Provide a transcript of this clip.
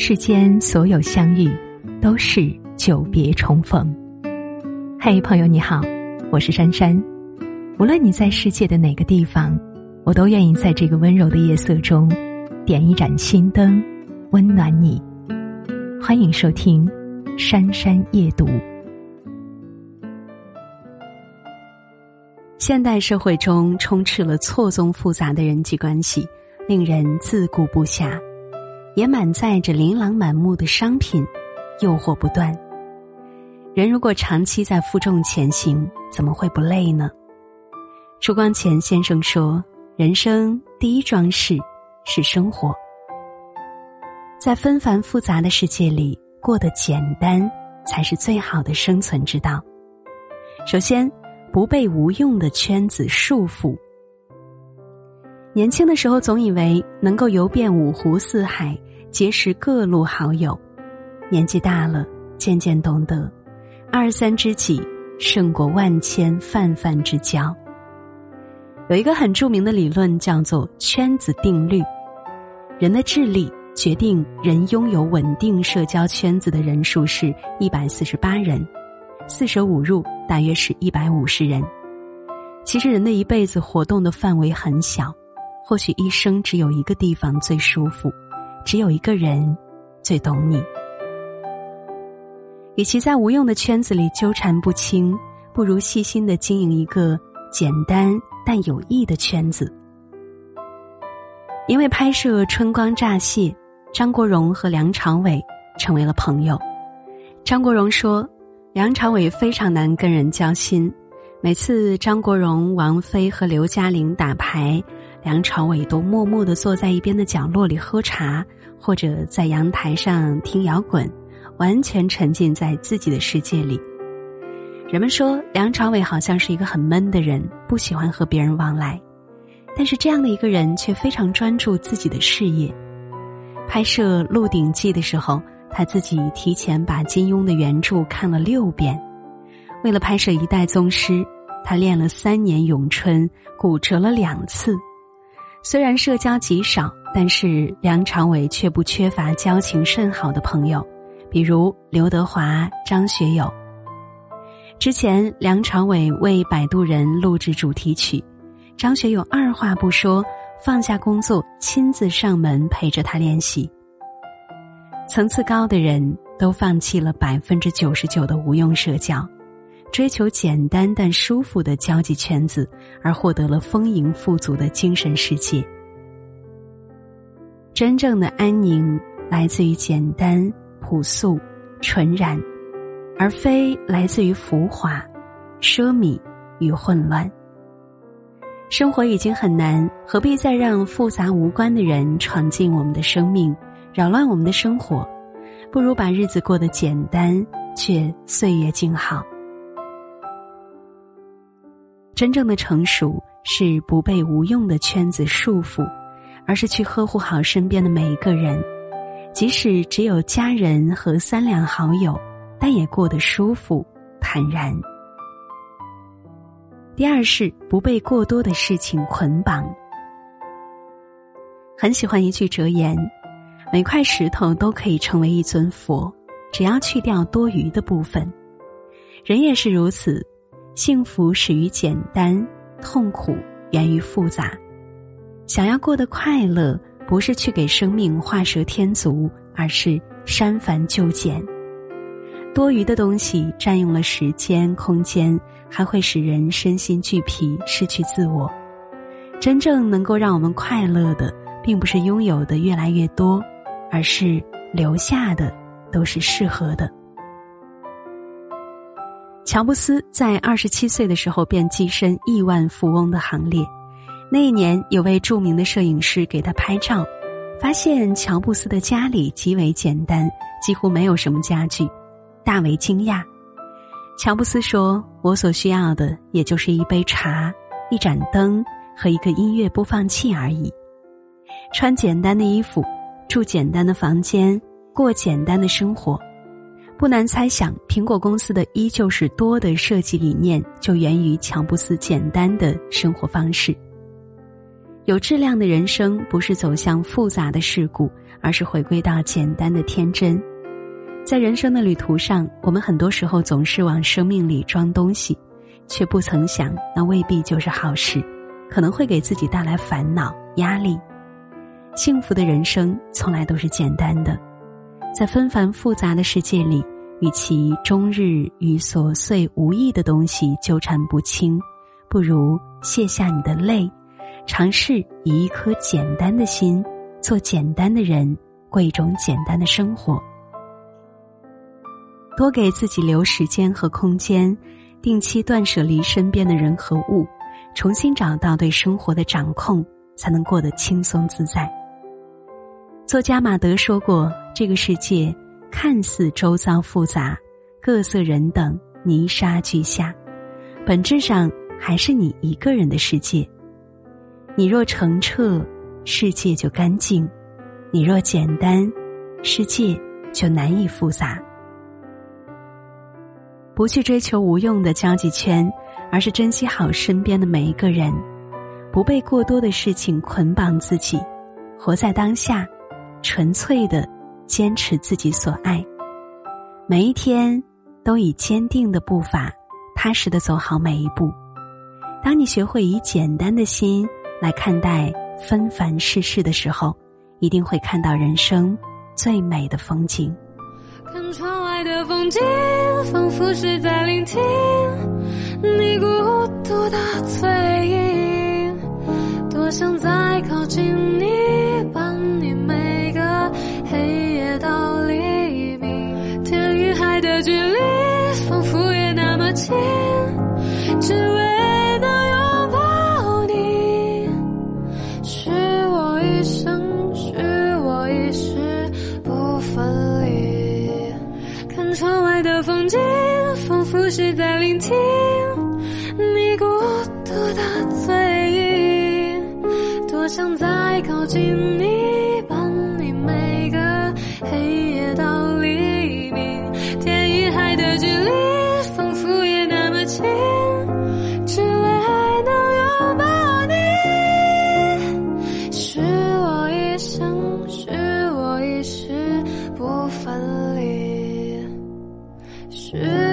世间所有相遇，都是久别重逢。嘿，朋友你好，我是珊珊。无论你在世界的哪个地方，我都愿意在这个温柔的夜色中，点一盏心灯，温暖你。欢迎收听《珊珊夜读》。现代社会中充斥了错综复杂的人际关系，令人自顾不暇。也满载着琳琅满目的商品，诱惑不断。人如果长期在负重前行，怎么会不累呢？朱光潜先生说：“人生第一桩事是生活，在纷繁复杂的世界里过得简单，才是最好的生存之道。首先，不被无用的圈子束缚。年轻的时候总以为能够游遍五湖四海。”结识各路好友，年纪大了，渐渐懂得，二三知己胜过万千泛泛之交。有一个很著名的理论叫做圈子定律，人的智力决定人拥有稳定社交圈子的人数是一百四十八人，四舍五入大约是一百五十人。其实人的一辈子活动的范围很小，或许一生只有一个地方最舒服。只有一个人最懂你。与其在无用的圈子里纠缠不清，不如细心的经营一个简单但有益的圈子。因为拍摄《春光乍泄》，张国荣和梁朝伟成为了朋友。张国荣说：“梁朝伟非常难跟人交心，每次张国荣、王菲和刘嘉玲打牌，梁朝伟都默默的坐在一边的角落里喝茶。”或者在阳台上听摇滚，完全沉浸在自己的世界里。人们说梁朝伟好像是一个很闷的人，不喜欢和别人往来。但是这样的一个人却非常专注自己的事业。拍摄《鹿鼎记》的时候，他自己提前把金庸的原著看了六遍。为了拍摄《一代宗师》，他练了三年咏春，骨折了两次。虽然社交极少。但是梁朝伟却不缺乏交情甚好的朋友，比如刘德华、张学友。之前梁朝伟为《摆渡人》录制主题曲，张学友二话不说，放下工作亲自上门陪着他练习。层次高的人都放弃了百分之九十九的无用社交，追求简单但舒服的交际圈子，而获得了丰盈富足的精神世界。真正的安宁来自于简单、朴素、纯然，而非来自于浮华、奢靡与混乱。生活已经很难，何必再让复杂无关的人闯进我们的生命，扰乱我们的生活？不如把日子过得简单，却岁月静好。真正的成熟是不被无用的圈子束缚。而是去呵护好身边的每一个人，即使只有家人和三两好友，但也过得舒服坦然。第二是不被过多的事情捆绑。很喜欢一句哲言：每块石头都可以成为一尊佛，只要去掉多余的部分。人也是如此，幸福始于简单，痛苦源于复杂。想要过得快乐，不是去给生命画蛇添足，而是删繁就简。多余的东西占用了时间、空间，还会使人身心俱疲，失去自我。真正能够让我们快乐的，并不是拥有的越来越多，而是留下的都是适合的。乔布斯在二十七岁的时候便跻身亿万富翁的行列。那一年，有位著名的摄影师给他拍照，发现乔布斯的家里极为简单，几乎没有什么家具，大为惊讶。乔布斯说：“我所需要的也就是一杯茶、一盏灯和一个音乐播放器而已。穿简单的衣服，住简单的房间，过简单的生活。不难猜想，苹果公司的依旧是多的设计理念，就源于乔布斯简单的生活方式。”有质量的人生不是走向复杂的事故，而是回归到简单的天真。在人生的旅途上，我们很多时候总是往生命里装东西，却不曾想那未必就是好事，可能会给自己带来烦恼压力。幸福的人生从来都是简单的，在纷繁复杂的世界里，与其终日与琐碎无益的东西纠缠不清，不如卸下你的泪。尝试以一颗简单的心，做简单的人，过一种简单的生活。多给自己留时间和空间，定期断舍离身边的人和物，重新找到对生活的掌控，才能过得轻松自在。作家马德说过：“这个世界看似周遭复杂，各色人等泥沙俱下，本质上还是你一个人的世界。”你若澄澈，世界就干净；你若简单，世界就难以复杂。不去追求无用的交际圈，而是珍惜好身边的每一个人，不被过多的事情捆绑自己，活在当下，纯粹的坚持自己所爱。每一天都以坚定的步伐，踏实的走好每一步。当你学会以简单的心。来看待纷繁世事的时候，一定会看到人生最美的风景。看窗外的风景，仿佛是在聆听你孤独的嘴音。多想再靠近的距离仿佛也那么近只为能拥抱你是我一生是我一世不分离看窗外的风景仿佛是在聆听你孤独的醉意多想再靠近你伴你每个黑夜是。